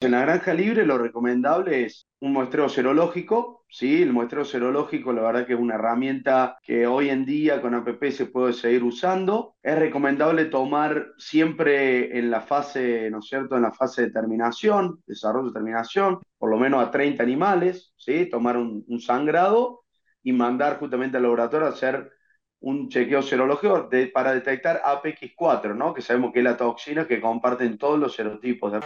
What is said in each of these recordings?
En la granja libre lo recomendable es un muestreo serológico, ¿sí? El muestreo serológico la verdad que es una herramienta que hoy en día con APP se puede seguir usando. Es recomendable tomar siempre en la fase, ¿no es cierto?, en la fase de terminación, desarrollo de terminación, por lo menos a 30 animales, ¿sí? Tomar un, sangrado y mandar justamente al laboratorio a hacer un chequeo serológico para detectar APX4, ¿no? Que sabemos que es la toxina que comparten todos los serotipos. De...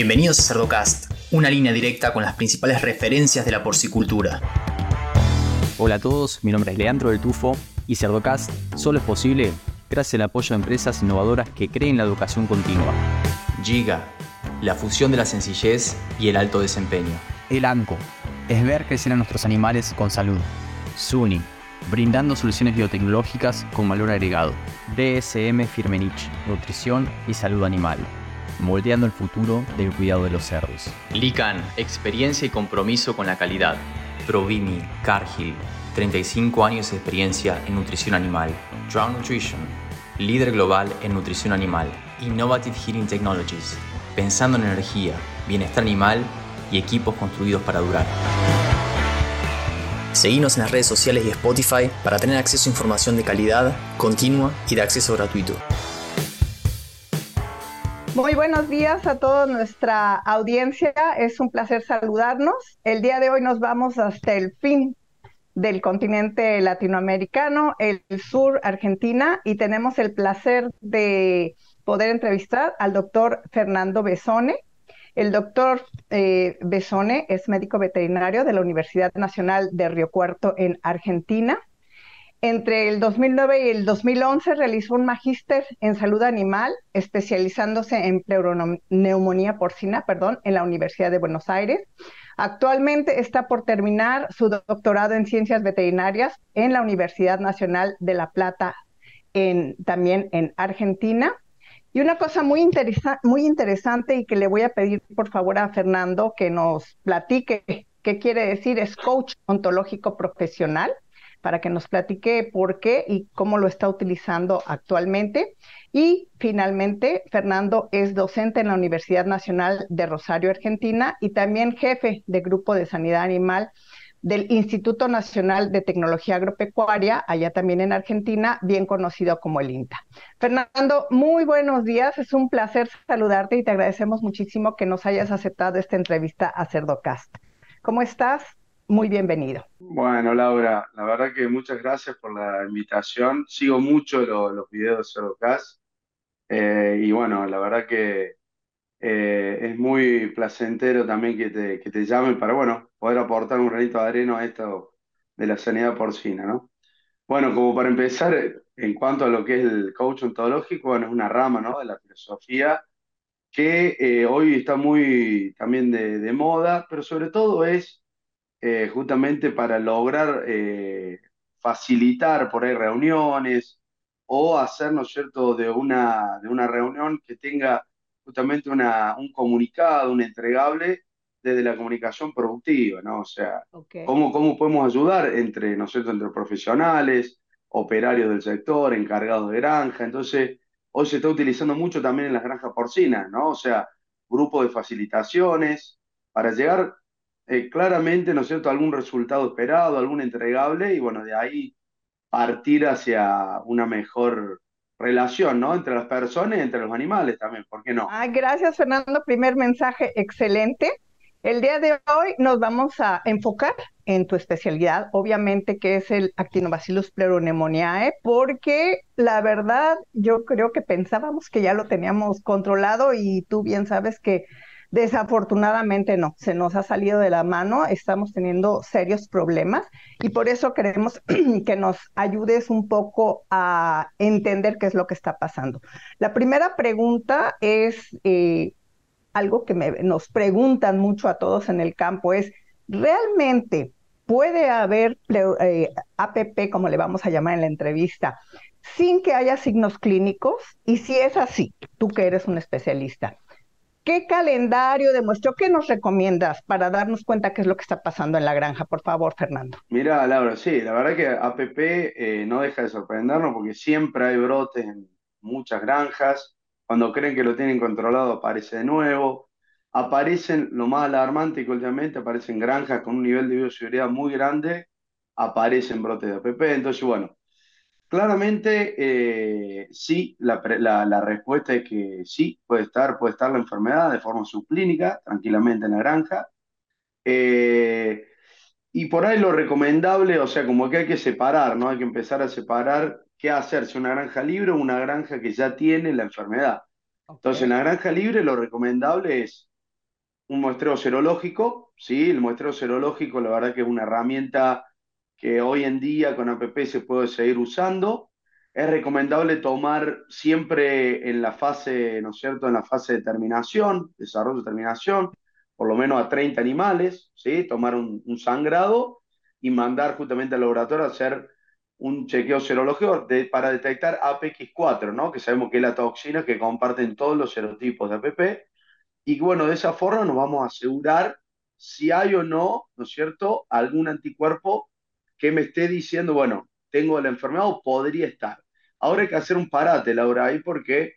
Bienvenidos a Cerdocast, una línea directa con las principales referencias de la porcicultura. Hola a todos, mi nombre es Leandro del Tufo y Cerdocast solo es posible gracias al apoyo de empresas innovadoras que creen la educación continua. Giga, la fusión de la sencillez y el alto desempeño. El ANCO, es ver crecer a nuestros animales con salud. SUNY, brindando soluciones biotecnológicas con valor agregado. DSM Firmenich, nutrición y salud animal moldeando el futuro del cuidado de los cerdos. Lican, experiencia y compromiso con la calidad. Provimi, Cargill, 35 años de experiencia en nutrición animal. Drown Nutrition, líder global en nutrición animal. Innovative Heating Technologies, pensando en energía, bienestar animal y equipos construidos para durar. Seguimos en las redes sociales y Spotify para tener acceso a información de calidad, continua y de acceso gratuito. Muy buenos días a toda nuestra audiencia. Es un placer saludarnos. El día de hoy nos vamos hasta el fin del continente latinoamericano, el sur, Argentina, y tenemos el placer de poder entrevistar al doctor Fernando Besone. El doctor eh, Besone es médico veterinario de la Universidad Nacional de Río Cuarto en Argentina. Entre el 2009 y el 2011 realizó un magíster en salud animal, especializándose en pleuroneumonía porcina, perdón, en la Universidad de Buenos Aires. Actualmente está por terminar su doctorado en ciencias veterinarias en la Universidad Nacional de La Plata, también en Argentina. Y una cosa muy, muy interesante y que le voy a pedir por favor a Fernando que nos platique qué quiere decir es coach ontológico profesional para que nos platique por qué y cómo lo está utilizando actualmente. Y finalmente, Fernando es docente en la Universidad Nacional de Rosario, Argentina, y también jefe de Grupo de Sanidad Animal del Instituto Nacional de Tecnología Agropecuaria, allá también en Argentina, bien conocido como el INTA. Fernando, muy buenos días, es un placer saludarte y te agradecemos muchísimo que nos hayas aceptado esta entrevista a Cerdocast. ¿Cómo estás? Muy bienvenido. Bueno, Laura, la verdad que muchas gracias por la invitación. Sigo mucho los videos de Cerdocast eh, y bueno, la verdad que eh, es muy placentero también que te, que te llamen para, bueno, poder aportar un granito de arena a esto de la sanidad porcina, ¿no? Bueno, como para empezar, en cuanto a lo que es el coach ontológico, bueno, es una rama, ¿no? De la filosofía que eh, hoy está muy también de moda, pero sobre todo es eh, justamente para lograr eh, facilitar por ahí reuniones o hacer, ¿no es cierto?, de una, de una reunión que tenga justamente una, un comunicado, un entregable desde la comunicación productiva, ¿no? O sea, cómo, cómo podemos ayudar entre, ¿no es cierto?, entre profesionales, operarios del sector, encargados de granja. Entonces, hoy se está utilizando mucho también en las granjas porcinas, ¿no? O sea, grupos de facilitaciones para llegar eh, claramente, ¿no es cierto?, algún resultado esperado, algún entregable, y bueno, de ahí partir hacia una mejor relación, ¿no? Entre las personas y entre los animales también, ¿por qué no? Ah, gracias, Fernando. Primer mensaje excelente. El día de hoy nos vamos a enfocar en tu especialidad, obviamente que es el Actinobacillus pleuronemoniae, porque la verdad yo creo que pensábamos que ya lo teníamos controlado y tú bien sabes que Desafortunadamente no, se nos ha salido de la mano, estamos teniendo serios problemas y por eso queremos que nos ayudes un poco a entender qué es lo que está pasando. La primera pregunta es eh, algo que nos preguntan mucho a todos en el campo, es, ¿realmente puede haber eh, APP, como le vamos a llamar en la entrevista, sin que haya signos clínicos? Y si es así, tú que eres un especialista, ¿Qué calendario demostró? ¿Qué nos recomiendas para darnos cuenta qué es lo que está pasando en la granja? Por favor, Fernando. Mira, Laura, sí, la verdad que APP eh, no deja de sorprendernos porque siempre hay brotes en muchas granjas. cuando creen que lo tienen controlado aparece de nuevo. Aparecen, lo más alarmante que últimamente aparecen granjas con un nivel de bioseguridad muy grande, aparecen brotes de APP. Entonces, bueno, claramente eh, sí, la, la, respuesta es que sí, puede estar, puede estar la enfermedad de forma subclínica, tranquilamente en la granja. Eh, y por ahí lo recomendable, o sea, como que hay que separar, ¿no? Hay que empezar a separar qué hacer, si una granja libre o una granja que ya tiene la enfermedad. Entonces, en la granja libre lo recomendable es un muestreo serológico, ¿sí? El muestreo serológico, la verdad que es una herramienta que hoy en día con APP se puede seguir usando. Es recomendable tomar siempre en la fase, ¿no es cierto?, en la fase de terminación, desarrollo de terminación, por lo menos a 30 animales, ¿sí? tomar un, sangrado y mandar justamente al laboratorio a hacer un chequeo serológico para detectar APX4, ¿no? que sabemos que es la toxina que comparten todos los serotipos de APP. Y bueno, de esa forma nos vamos a asegurar si hay o no, ¿no es cierto?, algún anticuerpo que me esté diciendo, bueno, tengo la enfermedad o podría estar. Ahora hay que hacer un parate, Laura, ahí porque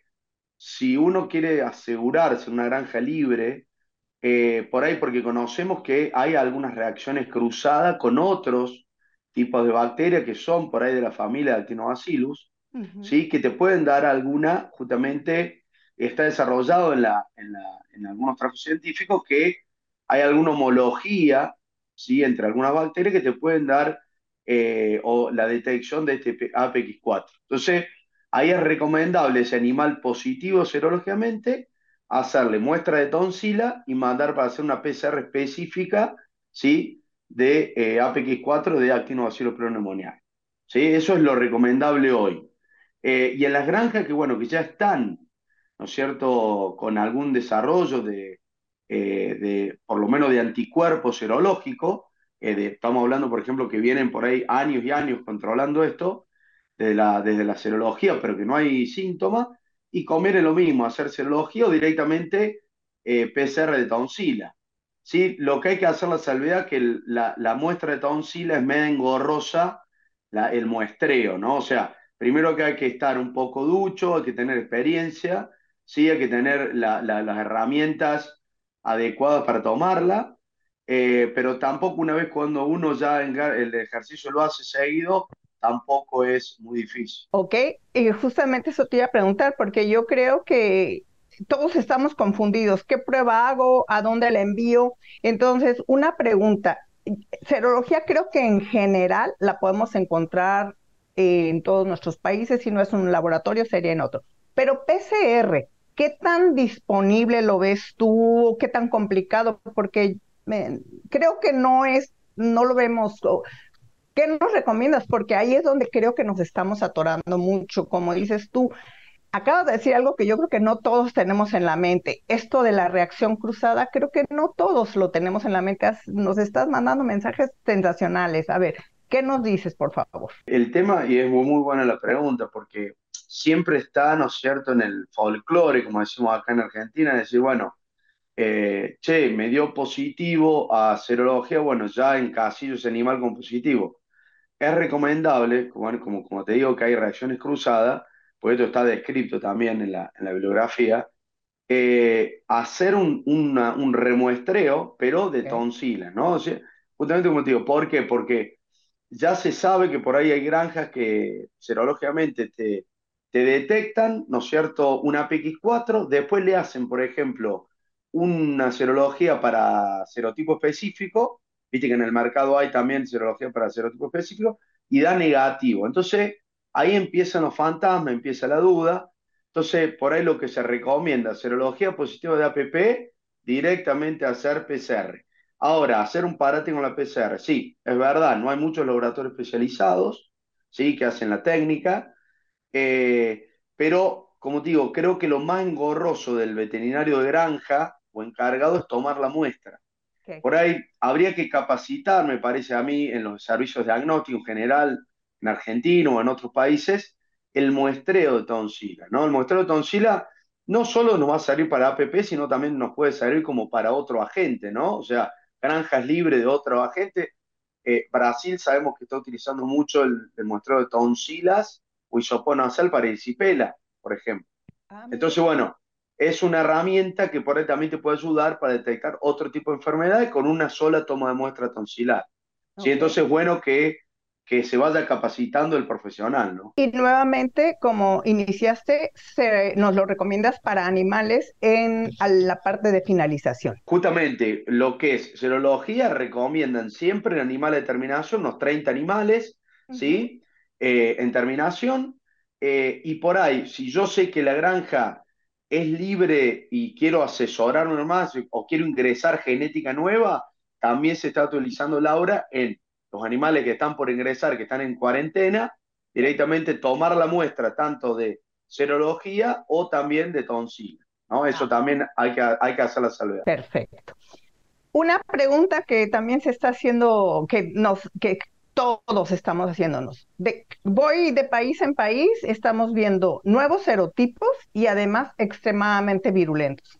si uno quiere asegurarse una granja libre, eh, por ahí porque conocemos que hay algunas reacciones cruzadas con otros tipos de bacterias que son por ahí de la familia de Actinobacillus, ¿sí? que te pueden dar alguna, justamente está desarrollado en, la, en, la, en algunos trabajos científicos que hay alguna homología ¿sí? entre algunas bacterias que te pueden dar eh, o la detección de este APX4. Entonces, ahí es recomendable ese animal positivo serológicamente hacerle muestra de tonsila y mandar para hacer una PCR específica, ¿sí? De eh, APX4 de actinobacillus pneumoniae. ¿Sí? Eso es lo recomendable hoy. Eh, y en las granjas que, bueno, que ya están, ¿no es cierto?, con algún desarrollo de, de por lo menos de anticuerpo serológico, estamos hablando, por ejemplo, que vienen por ahí años y años controlando esto, desde la, desde la serología, pero que no hay síntomas, y comer es lo mismo, hacer serología o directamente eh, PCR de tonsila. ¿sí? Lo que hay que hacer la salvedad que la, muestra de tonsila es medio engorrosa el muestreo, ¿no? O sea, primero que hay que estar un poco ducho, hay que tener experiencia, ¿sí? hay que tener las herramientas adecuadas para tomarla, eh, pero tampoco una vez cuando uno ya el ejercicio lo hace seguido, tampoco es muy difícil. Ok, y justamente eso te iba a preguntar, porque yo creo que todos estamos confundidos. ¿Qué prueba hago? ¿A dónde la envío? Entonces, una pregunta. Serología creo que en general la podemos encontrar en todos nuestros países, si no es un laboratorio sería en otro. Pero PCR, ¿qué tan disponible lo ves tú? ¿Qué tan complicado? Porque creo que no es, no lo vemos, ¿Qué nos recomiendas? Porque ahí es donde creo que nos estamos atorando mucho, como dices tú. Acabas de decir algo que yo creo que no todos tenemos en la mente. Esto de la reacción cruzada, creo que no todos lo tenemos en la mente. Nos estás mandando mensajes sensacionales. A ver, ¿qué nos dices, por favor? El tema, y es muy, buena la pregunta, porque siempre está, ¿no es cierto?, en el folclore, como decimos acá en Argentina, decir, bueno, eh, che, me dio positivo a serología, bueno, ya en casillo ese animal con positivo es recomendable, como, como, como, te digo que hay reacciones cruzadas, pues esto está descrito también en la, en la bibliografía, eh, hacer un, un, remuestreo, pero de tonsila, ¿no? O sea, justamente como te digo, ¿por qué? Porque ya se sabe que por ahí hay granjas que serológicamente te, te detectan, ¿no es cierto?, una PX4, después le hacen, por ejemplo, una serología para serotipo específico, Viste que en el mercado hay también serología para serotipo específico y da negativo. Entonces, ahí empiezan los fantasmas, empieza la duda. Entonces, por ahí lo que se recomienda, serología positiva de APP, directamente hacer PCR. Ahora, hacer un parate con la PCR, sí, es verdad, no hay muchos laboratorios especializados, sí, que hacen la técnica, eh, pero, como digo, creo que lo más engorroso del veterinario de granja o encargado es tomar la muestra. Por ahí habría que capacitar, me parece a mí, en los servicios diagnósticos en general, en Argentina o en otros países, el muestreo de tonsila. ¿no? El muestreo de tonsila no solo nos va a servir para APP, sino también nos puede servir como para otro agente, ¿no? O sea, granjas libres de otro agente. Eh, Brasil sabemos que está utilizando mucho el, muestreo de tonsilas o hisopona nasal para erisipela, por ejemplo. Ah, Entonces, bueno, es una herramienta que por ahí también te puede ayudar para detectar otro tipo de enfermedades con una sola toma de muestra tonsilar. ¿sí? Entonces, bueno que que se vaya capacitando el profesional, ¿no? Y nuevamente, como iniciaste, nos lo recomiendas para animales en la parte de finalización. Justamente, lo que es serología, recomiendan siempre en animales de terminación, unos 30 animales, ¿sí? Eh, en terminación, eh, y por ahí, si yo sé que la granja es libre y quiero asesorarme más o quiero ingresar genética nueva, también se está utilizando Laura en los animales que están por ingresar, que están en cuarentena, directamente tomar la muestra tanto de serología o también de tonsila. ¿no? Eso ah. también hay que, hay que hacer la salvedad. Perfecto. Una pregunta que también se está haciendo, que, nos, que todos estamos haciéndonos. De, voy de país en país, estamos viendo nuevos serotipos y además extremadamente virulentos.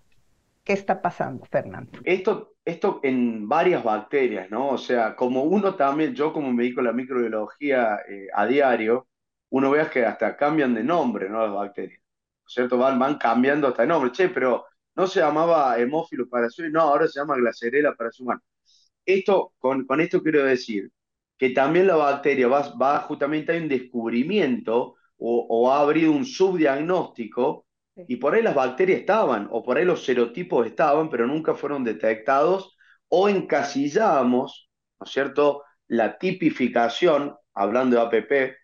¿Qué está pasando, Fernando? Esto, esto en varias bacterias, ¿no? O sea, como uno también, yo como me dedico a la microbiología eh, a diario, uno vea que hasta cambian de nombre, ¿no? Las bacterias. ¿Cierto? Van, van cambiando hasta de nombre. Che, pero no se llamaba hemófilo para su no, ahora se llama glacerela para su humano. Esto, con, con esto quiero decir que también la bacteria va, va justamente hay un descubrimiento o, o ha habido un subdiagnóstico y por ahí las bacterias estaban, o por ahí los serotipos estaban, pero nunca fueron detectados, o encasillábamos, ¿no es cierto?, la tipificación, hablando de APP,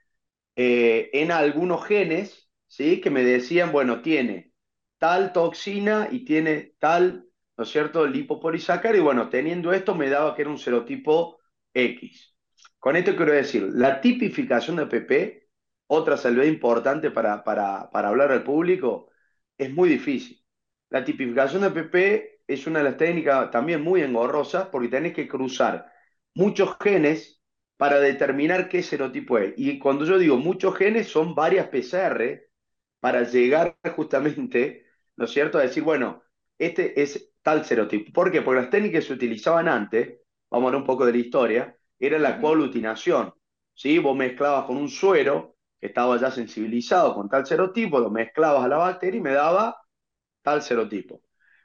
eh, en algunos genes, ¿sí?, que me decían, bueno, tiene tal toxina y tiene tal, ¿no es cierto?, lipopolisacárido, y bueno, teniendo esto me daba que era un serotipo X. Con esto quiero decir, la tipificación de APP, otra salvedad importante para, para, para hablar al público, es muy difícil. La tipificación de PP es una de las técnicas también muy engorrosas porque tenés que cruzar muchos genes para determinar qué serotipo es. Y cuando yo digo muchos genes, son varias PCR para llegar justamente, ¿no es cierto?, a decir, bueno, este es tal serotipo. ¿Por qué? Porque las técnicas que se utilizaban antes, vamos a hablar un poco de la historia, era la coaglutinación. ¿sí? Vos mezclabas con un suero que estaba ya sensibilizado con tal serotipo, lo mezclabas a la bacteria y me daba tal serotipo.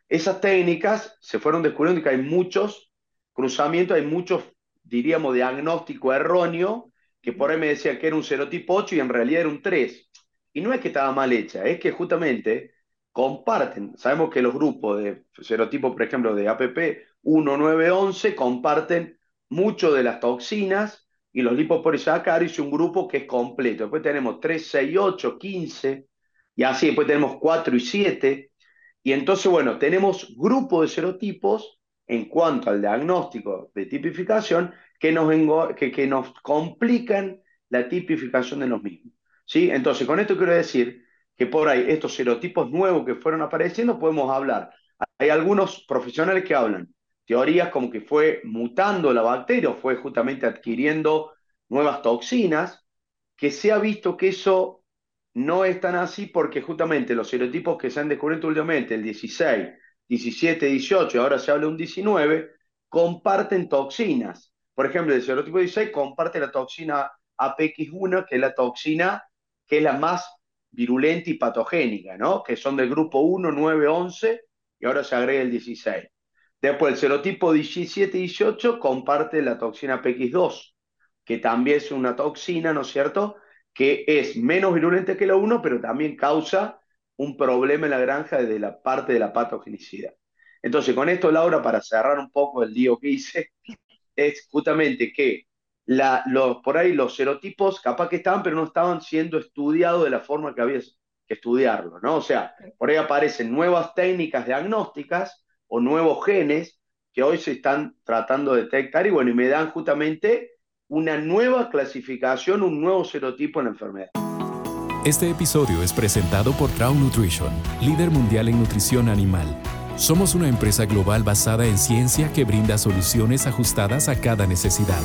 Esas técnicas se fueron descubriendo que hay muchos cruzamientos, hay muchos, diríamos, diagnóstico erróneo, que por ahí me decía que era un serotipo 8 y en realidad era un 3. Y no es que estaba mal hecha, es que justamente comparten, sabemos que los grupos de serotipo, por ejemplo, de APP 1, 9, 11, comparten mucho de las toxinas y los lipopolisacáridos un grupo que es completo. Después tenemos 3, 6, 8, 15, y así después tenemos 4 y 7. Y entonces, bueno, tenemos grupos de serotipos en cuanto al diagnóstico de tipificación que nos, que, que nos complican la tipificación de los mismos. ¿sí? Entonces, con esto quiero decir que por ahí estos serotipos nuevos que fueron apareciendo podemos hablar. Hay algunos profesionales que hablan teorías como que fue mutando la bacteria o fue justamente adquiriendo nuevas toxinas, que se ha visto que eso no es tan así porque justamente los serotipos que se han descubierto últimamente, el 16, 17, 18 y ahora se habla de un 19, comparten toxinas. Por ejemplo, el serotipo 16 comparte la toxina APX1, que es la toxina que es la más virulenta y patogénica, ¿no? Que son del grupo 1, 9, 11 y ahora se agrega el 16. Después, el serotipo 17-18 comparte la toxina PX2, que también es una toxina, ¿no es cierto?, que es menos virulenta que la 1, pero también causa un problema en la granja desde la parte de la patogenicidad. Entonces, con esto, Laura, para cerrar un poco el lío que hice, es justamente que la, los, por ahí los serotipos capaz que estaban, pero no estaban siendo estudiados de la forma que había que estudiarlo, ¿no? O sea, por ahí aparecen nuevas técnicas diagnósticas o nuevos genes que hoy se están tratando de detectar y bueno, y me dan justamente una nueva clasificación, un nuevo serotipo en la enfermedad. Este episodio es presentado por Traum Nutrition, líder mundial en nutrición animal. Somos una empresa global basada en ciencia que brinda soluciones ajustadas a cada necesidad.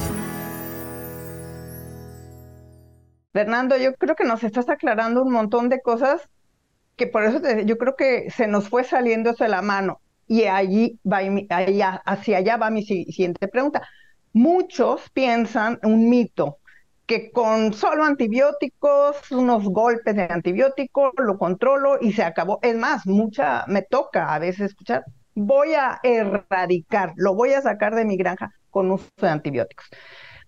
Fernando, yo creo que nos estás aclarando un montón de cosas que por eso yo creo que se nos fue saliendo de la mano. Y allí va, hacia allá va mi siguiente pregunta. Muchos piensan un mito que con solo antibióticos, unos golpes de antibiótico, lo controlo y se acabó. Es más, mucha, me toca a veces escuchar, voy a erradicar, lo voy a sacar de mi granja con uso de antibióticos.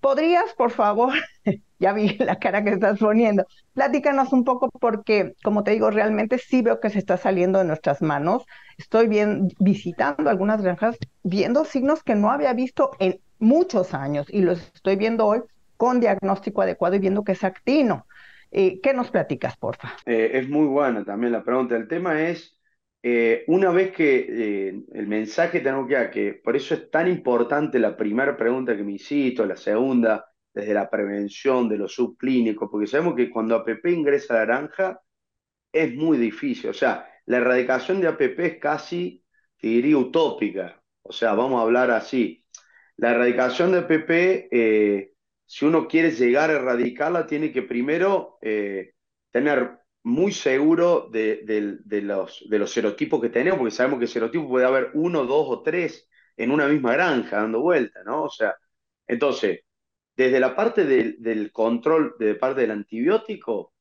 ¿Podrías, por favor, ya vi la cara que estás poniendo, platícanos un poco porque, como te digo, realmente sí veo que se está saliendo de nuestras manos. Estoy bien, visitando algunas granjas, viendo signos que no había visto en muchos años y los estoy viendo hoy con diagnóstico adecuado y viendo que es actino. Eh, ¿Qué nos platicas, porfa? Eh, es muy buena también la pregunta. El tema es, eh, una vez que el mensaje tengo que dar, que por eso es tan importante la primera pregunta que me hiciste, la segunda, desde la prevención de los subclínicos, porque sabemos que cuando APP ingresa a la granja es muy difícil. O sea, la erradicación de APP es casi, te diría, utópica. O sea, vamos a hablar así. La erradicación de APP si uno quiere llegar a erradicarla, tiene que primero eh, tener muy seguro de, los, de los serotipos que tenemos, porque sabemos que serotipos puede haber uno, dos o tres en una misma granja dando vuelta, ¿no? O sea, entonces, desde la parte del, control, de parte del antibiótico,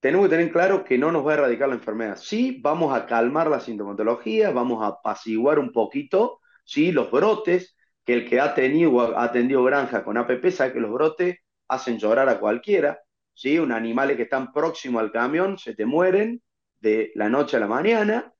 tenemos que tener claro que no nos va a erradicar la enfermedad. Sí, vamos a calmar la sintomatología, vamos a apaciguar un poquito, sí, los brotes, que el que ha tenido ha atendido granja con APP sabe que los brotes hacen llorar a cualquiera, ¿sí? Un animales que están próximos al camión se te mueren de la noche a la mañana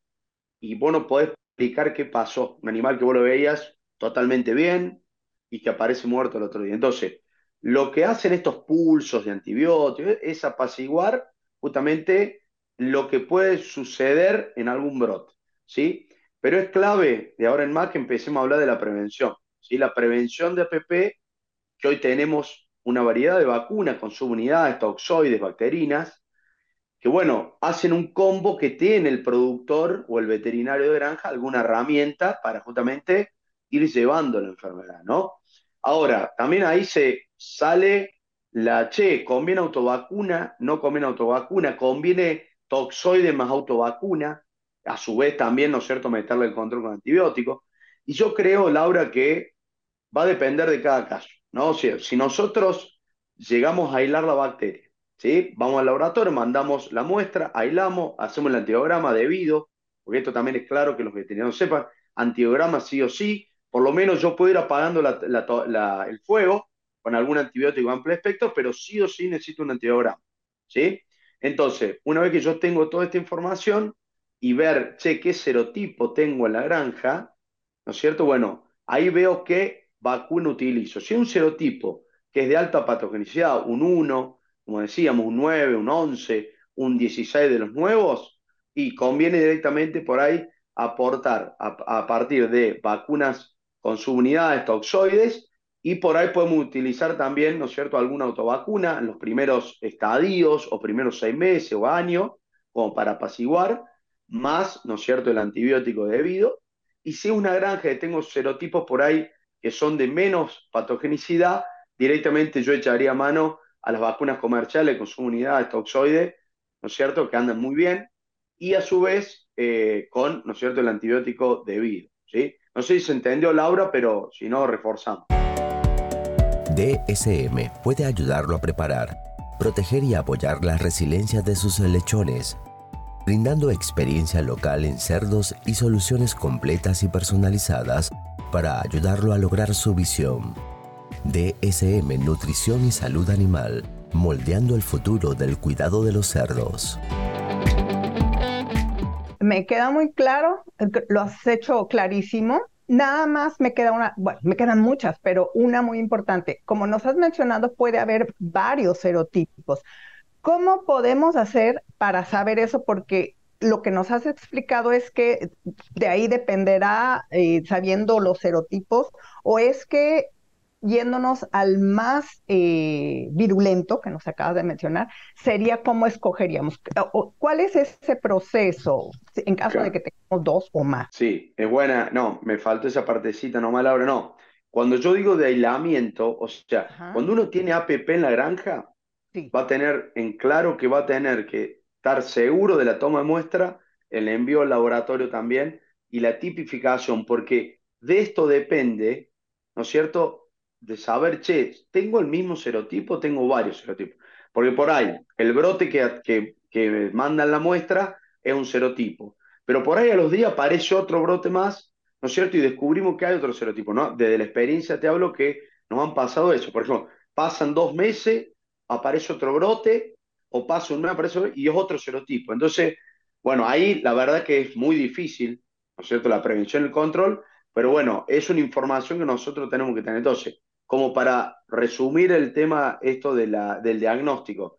y vos no podés explicar qué pasó. Un animal que vos lo veías totalmente bien y que aparece muerto el otro día. Entonces, lo que hacen estos pulsos de antibióticos es apaciguar justamente lo que puede suceder en algún brote, ¿sí? Pero es clave de ahora en más que empecemos a hablar de la prevención. La prevención de APP, que hoy tenemos una variedad de vacunas con subunidades, toxoides, bacterinas, que bueno, hacen un combo que tiene el productor o el veterinario de granja alguna herramienta para justamente ir llevando la enfermedad, ¿no? Ahora, también ahí se sale la, che, conviene autovacuna, no conviene autovacuna, conviene toxoide más autovacuna, a su vez también, ¿no es cierto?, meterle el control con antibióticos. Y yo creo, Laura, que va a depender de cada caso, ¿no? si nosotros llegamos a aislar la bacteria, ¿sí? Vamos al laboratorio, mandamos la muestra, aislamos, hacemos el antiograma debido, porque esto también es claro que los veterinarios sepan, antiograma sí o sí, por lo menos yo puedo ir apagando el fuego con algún antibiótico amplio espectro, pero sí o sí necesito un antiograma, ¿sí? Entonces, una vez que yo tengo toda esta información y ver, che, qué serotipo tengo en la granja, ¿no es cierto? Bueno, ahí veo que vacuna utilizo. Si un serotipo que es de alta patogenicidad, un 1, como decíamos, un 9, un 11, un 16 de los nuevos, y conviene directamente por ahí aportar a, partir de vacunas con subunidades toxoides y por ahí podemos utilizar también, ¿no es cierto?, alguna autovacuna en los primeros estadios o primeros seis meses o años, como para apaciguar, más, ¿no es cierto?, el antibiótico debido. Y si es una granja que tengo serotipos por ahí que son de menos patogenicidad, directamente yo echaría mano a las vacunas comerciales con su unidad toxoide, ¿no es cierto?, que andan muy bien, y a su vez eh, con, ¿no es cierto?, el antibiótico debido, ¿sí? No sé si se entendió, Laura, pero si no, reforzamos. DSM puede ayudarlo a preparar, proteger y apoyar la resiliencia de sus lechones, brindando experiencia local en cerdos y soluciones completas y personalizadas para ayudarlo a lograr su visión. DSM Nutrición y Salud Animal, moldeando el futuro del cuidado de los cerdos. Me queda muy claro, lo has hecho clarísimo. Nada más me queda una, bueno, me quedan muchas, pero una muy importante. Como nos has mencionado, puede haber varios serotipos. ¿Cómo podemos hacer para saber eso? Porque lo que nos has explicado es que de ahí dependerá, eh, sabiendo los serotipos, o es que yéndonos al más eh, virulento que nos acabas de mencionar, sería cómo escogeríamos. ¿Cuál es ese proceso en caso de que tengamos dos o más? Sí, es buena. No, me faltó esa partecita nomás, Laura. No, cuando yo digo de aislamiento, o sea, cuando uno tiene APP en la granja, va a tener en claro que va a tener que estar seguro de la toma de muestra, el envío al laboratorio también y la tipificación, porque de esto depende, ¿no es cierto?, de saber, che, ¿tengo el mismo serotipo? Tengo varios serotipos. Porque por ahí, el brote que, que, que mandan la muestra es un serotipo. Pero por ahí a los días aparece otro brote más, ¿no es cierto? Y descubrimos que hay otro serotipo, ¿no? Desde la experiencia te hablo que nos han pasado eso. Por ejemplo, pasan dos meses, aparece otro brote, o pasa un mes, aparece otro, y es otro serotipo. Entonces, bueno, ahí la verdad que es muy difícil, ¿no es cierto? La prevención y el control, pero bueno, es una información que nosotros tenemos que tener. Entonces, como para resumir el tema esto de la, del diagnóstico,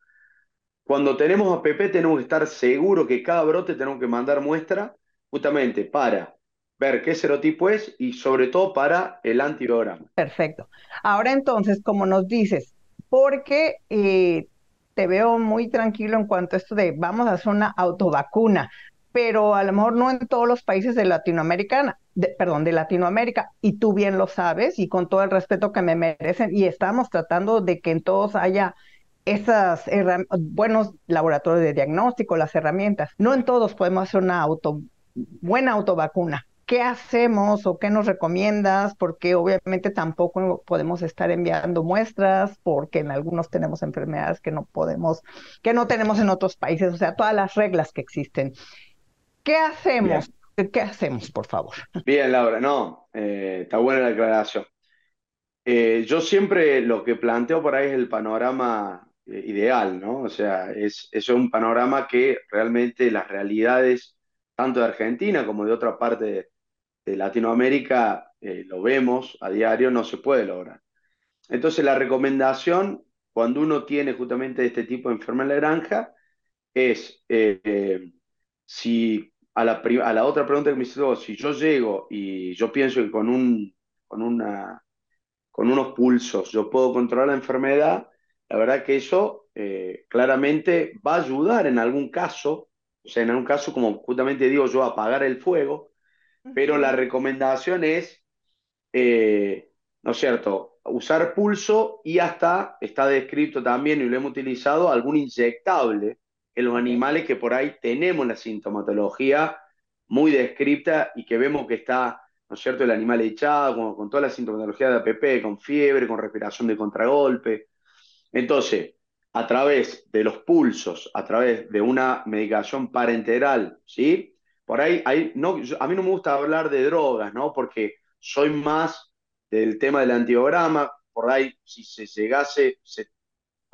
cuando tenemos a PP tenemos que estar seguros que cada brote tenemos que mandar muestra justamente para ver qué serotipo es y sobre todo para el antivirograma. Perfecto. Ahora entonces, como nos dices, porque eh, te veo muy tranquilo en cuanto a esto de vamos a hacer una autovacuna, pero a lo mejor no en todos los países de Latinoamérica, perdón, de Latinoamérica, y tú bien lo sabes, y con todo el respeto que me merecen, y estamos tratando de que en todos haya esos buenos laboratorios de diagnóstico, las herramientas. No en todos podemos hacer una auto, buena autovacuna. ¿Qué hacemos o qué nos recomiendas? Porque obviamente tampoco podemos estar enviando muestras, porque en algunos tenemos enfermedades que no podemos, que no tenemos en otros países, o sea, todas las reglas que existen. ¿Qué hacemos? ¿Qué hacemos, por favor? Bien, Laura, no, eh, está buena la aclaración. Eh, yo siempre lo que planteo por ahí es el panorama eh, ideal, ¿no? O sea, es, es un panorama que realmente las realidades, tanto de Argentina como de otra parte de, Latinoamérica, lo vemos a diario, no se puede lograr. Entonces, la recomendación cuando uno tiene justamente este tipo de enfermedad de granja es si a la, a la otra pregunta que me hizo, si yo llego y yo pienso que con, un, con, una, con unos pulsos yo puedo controlar la enfermedad, la verdad que eso eh, claramente va a ayudar en algún caso, o sea, en algún caso, como justamente digo yo, apagar el fuego, pero la recomendación es, eh, ¿no es cierto?, usar pulso y hasta está descrito también, y lo hemos utilizado, algún inyectable en los animales que por ahí tenemos la sintomatología muy descripta y que vemos que está, ¿no es cierto?, el animal echado, con, toda la sintomatología de APP, con fiebre, con respiración de contragolpe. Entonces, a través de los pulsos, a través de una medicación parenteral, ¿sí? Por ahí, hay, no, a mí no me gusta hablar de drogas, ¿no? Porque soy más del tema del antiograma, por ahí si se llegase, se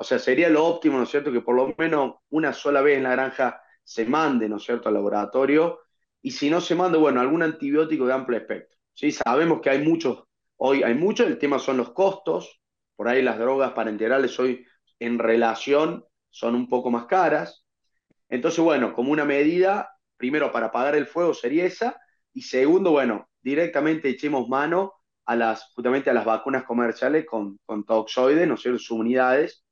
o sea, sería lo óptimo, ¿no es cierto?, que por lo menos una sola vez en la granja se mande, ¿no es cierto?, al laboratorio. Y si no se manda, bueno, algún antibiótico de amplio espectro. ¿sí? Sabemos que hay muchos, hoy hay muchos, el tema son los costos. Por ahí las drogas parenterales hoy en relación son un poco más caras. Entonces, bueno, como una medida, primero para apagar el fuego sería esa, y segundo, bueno, directamente echemos mano a las, justamente a las vacunas comerciales con, con toxoides, ¿no es cierto?, subunidades,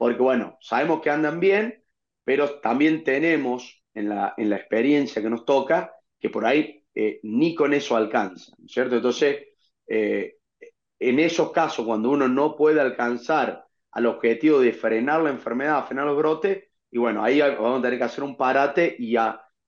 porque bueno, sabemos que andan bien, pero también tenemos en la, en la experiencia que nos toca que por ahí eh, ni con eso alcanza, ¿cierto? Entonces, eh, en esos casos, cuando uno no puede alcanzar al objetivo de frenar la enfermedad, frenar los brotes, y bueno, ahí vamos a tener que hacer un parate y,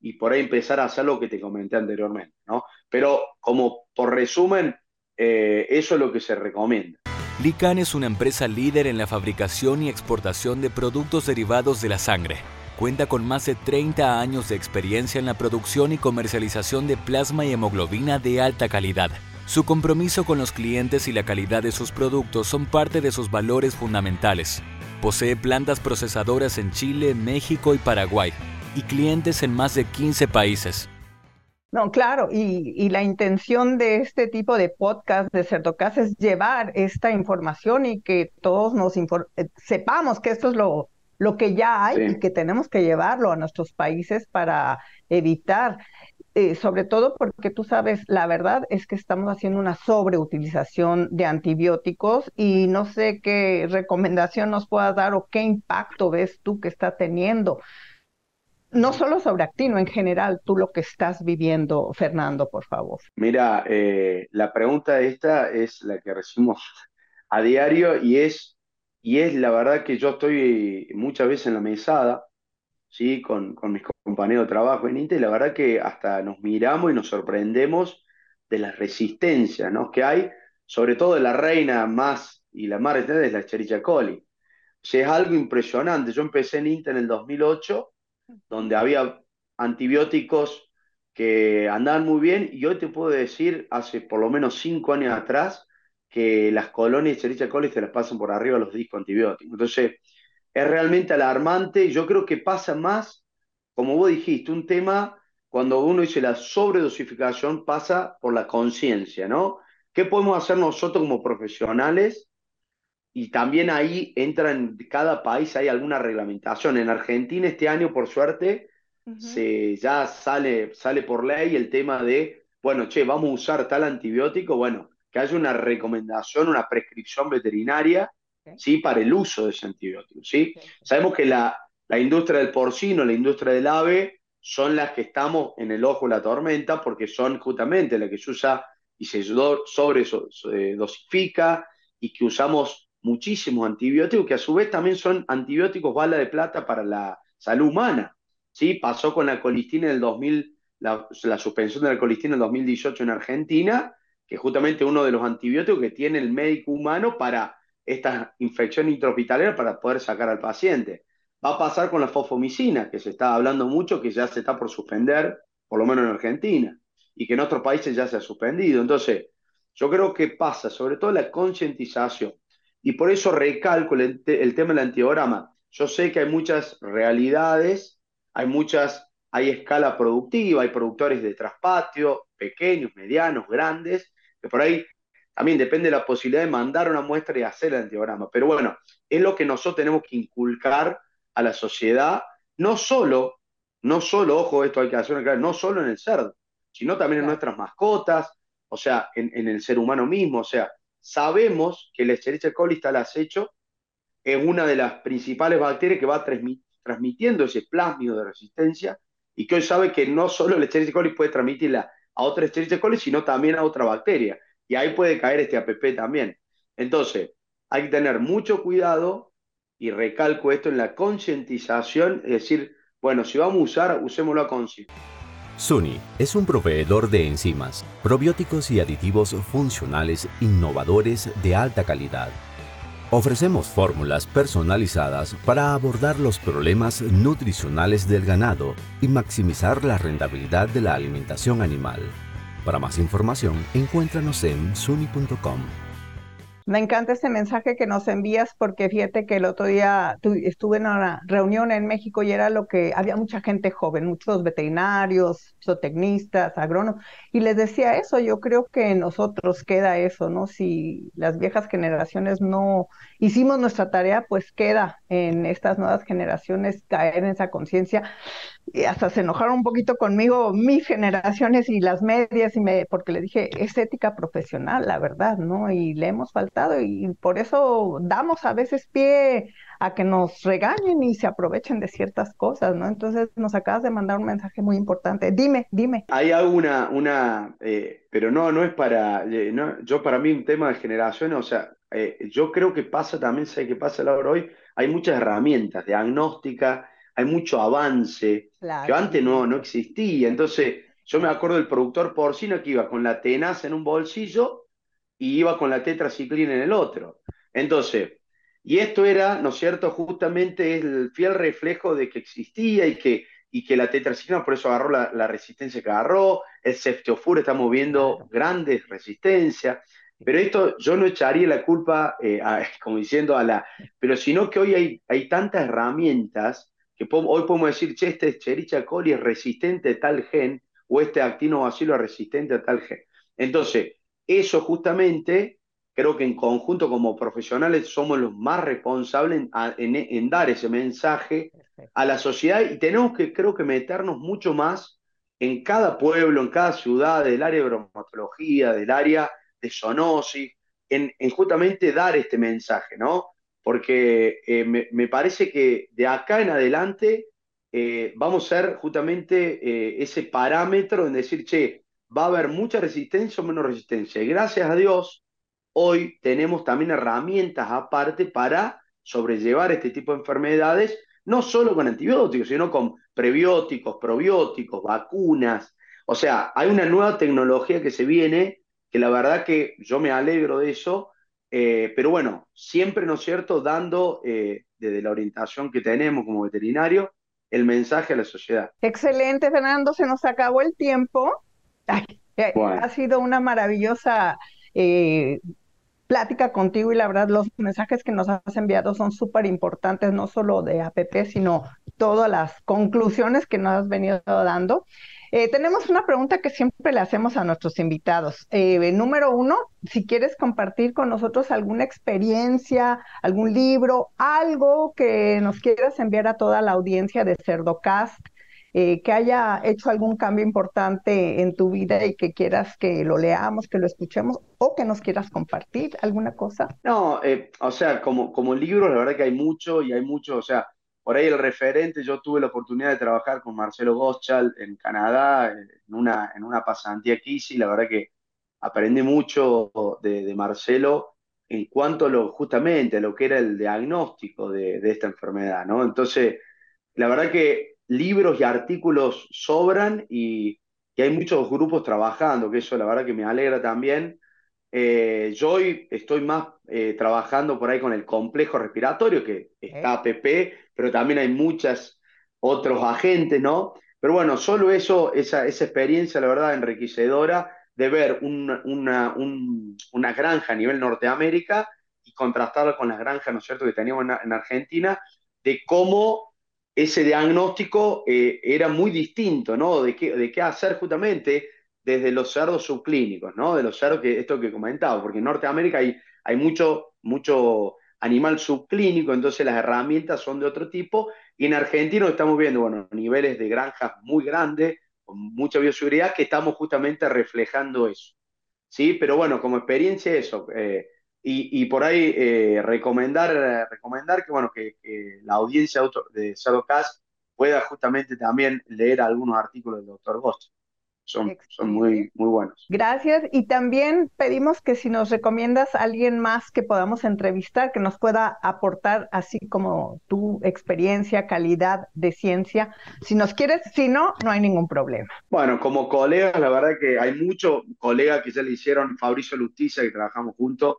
y por ahí empezar a hacer lo que te comenté anteriormente, ¿no? Pero como por resumen, eh, eso es lo que se recomienda. Lican es una empresa líder en la fabricación y exportación de productos derivados de la sangre. Cuenta con más de 30 años de experiencia en la producción y comercialización de plasma y hemoglobina de alta calidad. Su compromiso con los clientes y la calidad de sus productos son parte de sus valores fundamentales. Posee plantas procesadoras en Chile, México y Paraguay y clientes en más de 15 países. No, claro, y, la intención de este tipo de podcast de Cerdocas es llevar esta información y que todos nos eh, sepamos que esto es lo, lo que ya hay y que tenemos que llevarlo a nuestros países para evitar, eh, sobre todo porque tú sabes, la verdad es que estamos haciendo una sobreutilización de antibióticos y no sé qué recomendación nos puedas dar o qué impacto ves tú que está teniendo no solo sobre Actino, en general, tú lo que estás viviendo, Fernando, por favor. Mira, eh, la pregunta esta es la que recibimos a diario y es, y es la verdad que yo estoy muchas veces en la mesada, ¿sí? con, con mis compañeros de trabajo en INTE, y la verdad que hasta nos miramos y nos sorprendemos de las resistencias ¿no? que hay, sobre todo de la reina más y la más resistente es la Escherichia coli. O sea, es algo impresionante. Yo empecé en INTA en el 2008, donde había antibióticos que andaban muy bien y hoy te puedo decir, hace por lo menos cinco años atrás, que las colonias de Escherichia coli se las pasan por arriba los discos antibióticos. Entonces, es realmente alarmante. Yo creo que pasa más, como vos dijiste, un tema cuando uno dice la sobredosificación pasa por la conciencia, ¿no? ¿Qué podemos hacer nosotros como profesionales? Y también ahí entra en cada país, hay alguna reglamentación. En Argentina este año, por suerte, se, ya sale, sale por ley el tema de, bueno, che, vamos a usar tal antibiótico, bueno, que haya una recomendación, una prescripción veterinaria, ¿sí? Para el uso de ese antibiótico, ¿sí? Sabemos que la, la industria del porcino, la industria del ave, son las que estamos en el ojo de la tormenta porque son justamente las que se usa y se sobre dosifica y que usamos muchísimos antibióticos que a su vez también son antibióticos bala de plata para la salud humana. ¿sí? Pasó con la colistina en el 2000, la, suspensión de la colistina en el 2018 en Argentina, que es justamente uno de los antibióticos que tiene el médico humano para esta infección intrahospitalaria para poder sacar al paciente. Va a pasar con la fosfomicina, que se está hablando mucho, que ya se está por suspender, por lo menos en Argentina, y que en otros países ya se ha suspendido. Entonces, yo creo que pasa sobre todo la concientización. Y por eso recalco el, tema del antiograma. Yo sé que hay muchas realidades, hay muchas, hay escala productiva, hay productores de traspatio, pequeños, medianos, grandes, que por ahí también depende de la posibilidad de mandar una muestra y hacer el antiograma. Pero bueno, es lo que nosotros tenemos que inculcar a la sociedad, no solo, no solo, ojo, esto hay que hacer claro, no solo en el cerdo, sino también en nuestras mascotas, o sea, en, el ser humano mismo, o sea, sabemos que el Escherichia coli está al acecho, es una de las principales bacterias que va transmitiendo ese plásmido de resistencia y que hoy sabe que no solo el Escherichia coli puede transmitirla a otra Escherichia coli, sino también a otra bacteria. Y ahí puede caer este APP también. Entonces, hay que tener mucho cuidado y recalco esto en la concientización, es decir, bueno, si vamos a usar, usémoslo a conciencia. SUNY es un proveedor de enzimas, probióticos y aditivos funcionales innovadores de alta calidad. Ofrecemos fórmulas personalizadas para abordar los problemas nutricionales del ganado y maximizar la rentabilidad de la alimentación animal. Para más información, encuéntranos en suni.com. Me encanta ese mensaje que nos envías porque fíjate que el otro día estuve en una reunión en México y era lo que había mucha gente joven, muchos veterinarios, zootecnistas, agrónomos, y les decía eso, yo creo que nosotros queda eso, ¿no? Si las viejas generaciones no hicimos nuestra tarea, pues queda en estas nuevas generaciones caer en esa conciencia. Y hasta se enojaron un poquito conmigo mis generaciones y las medias, y me, porque le dije, es ética profesional, la verdad, ¿no? Y le hemos faltado y por eso damos a veces pie a que nos regañen y se aprovechen de ciertas cosas, ¿no? Entonces nos acabas de mandar un mensaje muy importante. Dime, dime. Hay alguna, una, eh, pero no, no es para, eh, yo para mí un tema de generaciones, o sea, eh, yo creo que pasa también, sé que pasa ahora hoy, hay muchas herramientas diagnóstica, hay mucho avance que antes no, no existía. Entonces, yo me acuerdo del productor porcino que iba con la tenaza en un bolsillo y iba con la tetraciclina en el otro. Entonces, y esto era, ¿no es cierto?, justamente el fiel reflejo de que existía y que, y que la tetraciclina por eso agarró la, resistencia que agarró, el ceftiofur está moviendo grandes resistencias, pero esto yo no echaría la culpa, eh, como diciendo a la, pero sino que hoy hay, hay tantas herramientas que hoy podemos decir, che, este Chericha coli es resistente a tal gen, o este actinobacilo es resistente a tal gen. Entonces, eso justamente creo que en conjunto como profesionales somos los más responsables en, dar ese mensaje a la sociedad y tenemos que, creo que, meternos mucho más en cada pueblo, en cada ciudad, del área de bromatología, del área de zoonosis, en, justamente dar este mensaje, ¿no? Porque eh, me, parece que de acá en adelante eh, vamos a ser justamente eh, ese parámetro en decir, che, va a haber mucha resistencia o menos resistencia. Y gracias a Dios, hoy tenemos también herramientas aparte para sobrellevar este tipo de enfermedades, no solo con antibióticos, sino con prebióticos, probióticos, vacunas. O sea, hay una nueva tecnología que se viene que la verdad que yo me alegro de eso, eh, pero bueno, siempre, ¿no es cierto?, dando eh, desde la orientación que tenemos como veterinario el mensaje a la sociedad. Excelente, Fernando, se nos acabó el tiempo. Eh, ha sido una maravillosa plática contigo y la verdad los mensajes que nos has enviado son súper importantes, no solo de APP, sino todas las conclusiones que nos has venido dando. Eh, tenemos una pregunta que siempre le hacemos a nuestros invitados. Eh, número uno, si quieres compartir con nosotros alguna experiencia, algún libro, algo que nos quieras enviar a toda la audiencia de Cerdocast, eh, que haya hecho algún cambio importante en tu vida y que quieras que lo leamos, que lo escuchemos o que nos quieras compartir alguna cosa. No, o sea, como, como libros, la verdad que hay mucho y hay mucho, o sea, por ahí el referente, yo tuve la oportunidad de trabajar con Marcelo Goschal en Canadá, en una, en una pasantía aquí, y la verdad que aprendí mucho de, Marcelo en cuanto a lo, justamente a lo que era el diagnóstico de, de esta enfermedad, ¿no? Entonces, la verdad que libros y artículos sobran y, hay muchos grupos trabajando, que eso la verdad que me alegra también. Eh, yo hoy estoy más eh, trabajando por ahí con el complejo respiratorio, que está APP, pero también hay muchos otros agentes, ¿no? Pero bueno, solo eso, esa, esa experiencia, la verdad, enriquecedora de ver una, una granja a nivel Norteamérica y contrastarla con las granjas, ¿no es cierto?, que teníamos en Argentina, de cómo ese diagnóstico eh, era muy distinto, ¿no? De qué, de qué hacer justamente desde los cerdos subclínicos, ¿no? De los cerdos que esto que comentaba, porque en Norteamérica hay, hay mucho, mucho animal subclínico, entonces las herramientas son de otro tipo, y en Argentina estamos viendo, bueno, niveles de granjas muy grandes, con mucha bioseguridad, que estamos justamente reflejando eso, ¿sí? Pero bueno, como experiencia eso, eh, y, por ahí eh, recomendar, recomendar que, bueno, que, la audiencia de Cast pueda justamente también leer algunos artículos del doctor Ghost. Son, son muy, muy buenos. Gracias. Y también pedimos que si nos recomiendas a alguien más que podamos entrevistar, que nos pueda aportar así como tu experiencia, calidad de ciencia. Si nos quieres, si no, no hay ningún problema. Bueno, como colegas, la verdad que hay muchos colegas que ya le hicieron, Fabricio Lusticia, que trabajamos juntos,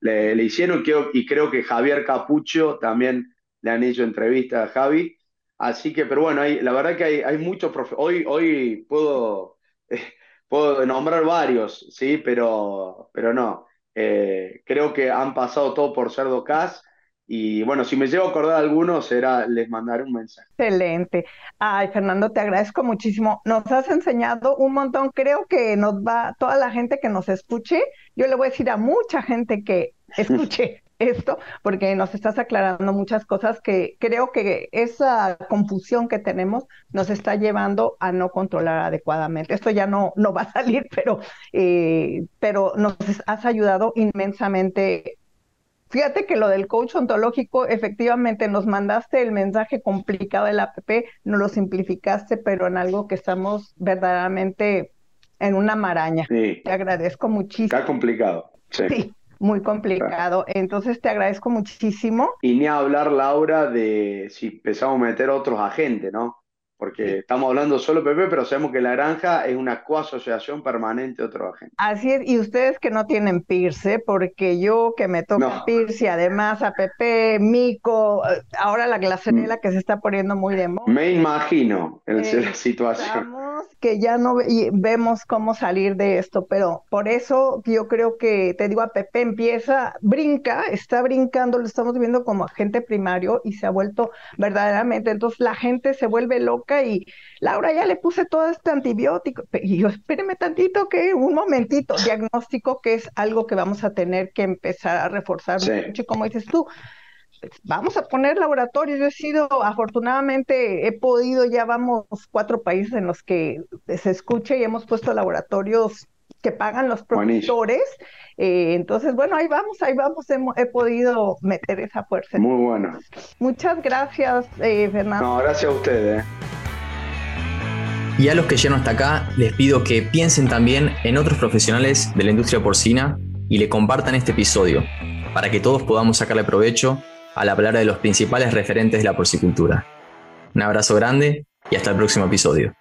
le, hicieron y creo que Javier Capucho también le han hecho entrevista a Javi. Así que, pero bueno, hay, la verdad que hay, hay muchos Hoy, hoy puedo, puedo nombrar varios, sí, pero, pero no. Eh, creo que han pasado todo por Cerdo Cas y bueno, si me llevo a acordar algunos, será, les mandaré un mensaje. Excelente. Ay, Fernando, te agradezco muchísimo. Nos has enseñado un montón. Creo que nos va, toda la gente que nos escuche, yo le voy a decir a mucha gente que escuche esto, porque nos estás aclarando muchas cosas que creo que esa confusión que tenemos nos está llevando a no controlar adecuadamente. Esto ya no, no va a salir, pero, eh, pero nos has ayudado inmensamente Fíjate que lo del coach ontológico, efectivamente nos mandaste el mensaje complicado del app, nos lo simplificaste, pero en algo que estamos verdaderamente en una maraña. Te agradezco muchísimo. Está complicado. Sí. Muy complicado. Entonces te agradezco muchísimo. Y ni hablar, Laura, de si empezamos a meter otros agentes, ¿no? porque estamos hablando solo PP, pero sabemos que la granja es una coasociación permanente de otro agente. Así es, y ustedes que no tienen PIRSE, porque yo que me toca PIRSE, además a PP, Mico, eh, ahora la glacerela mm. que se está poniendo muy de moda. Me imagino en la situación que ya no vemos cómo salir de esto, pero por eso yo creo que, te digo, a Pepe empieza, brinca, está brincando, lo estamos viendo como agente primario y se ha vuelto verdaderamente, entonces la gente se vuelve loca y Laura ya le puse todo este antibiótico, y yo espéreme tantito que un momentito, diagnóstico que es algo que vamos a tener que empezar a reforzar mucho, como dices tú, vamos a poner laboratorios. Yo he sido, afortunadamente, he podido, ya vamos cuatro países en los que se escucha y hemos puesto laboratorios que pagan los productores. Eh, entonces, bueno, ahí vamos, ahí vamos, he, podido meter esa fuerza. Muy bueno. Muchas gracias, eh, Fernando. No, gracias a ustedes. Y a los que llegan hasta acá, les pido que piensen también en otros profesionales de la industria porcina y le compartan este episodio para que todos podamos sacarle provecho a la palabra de los principales referentes de la porcicultura. Un abrazo grande y hasta el próximo episodio.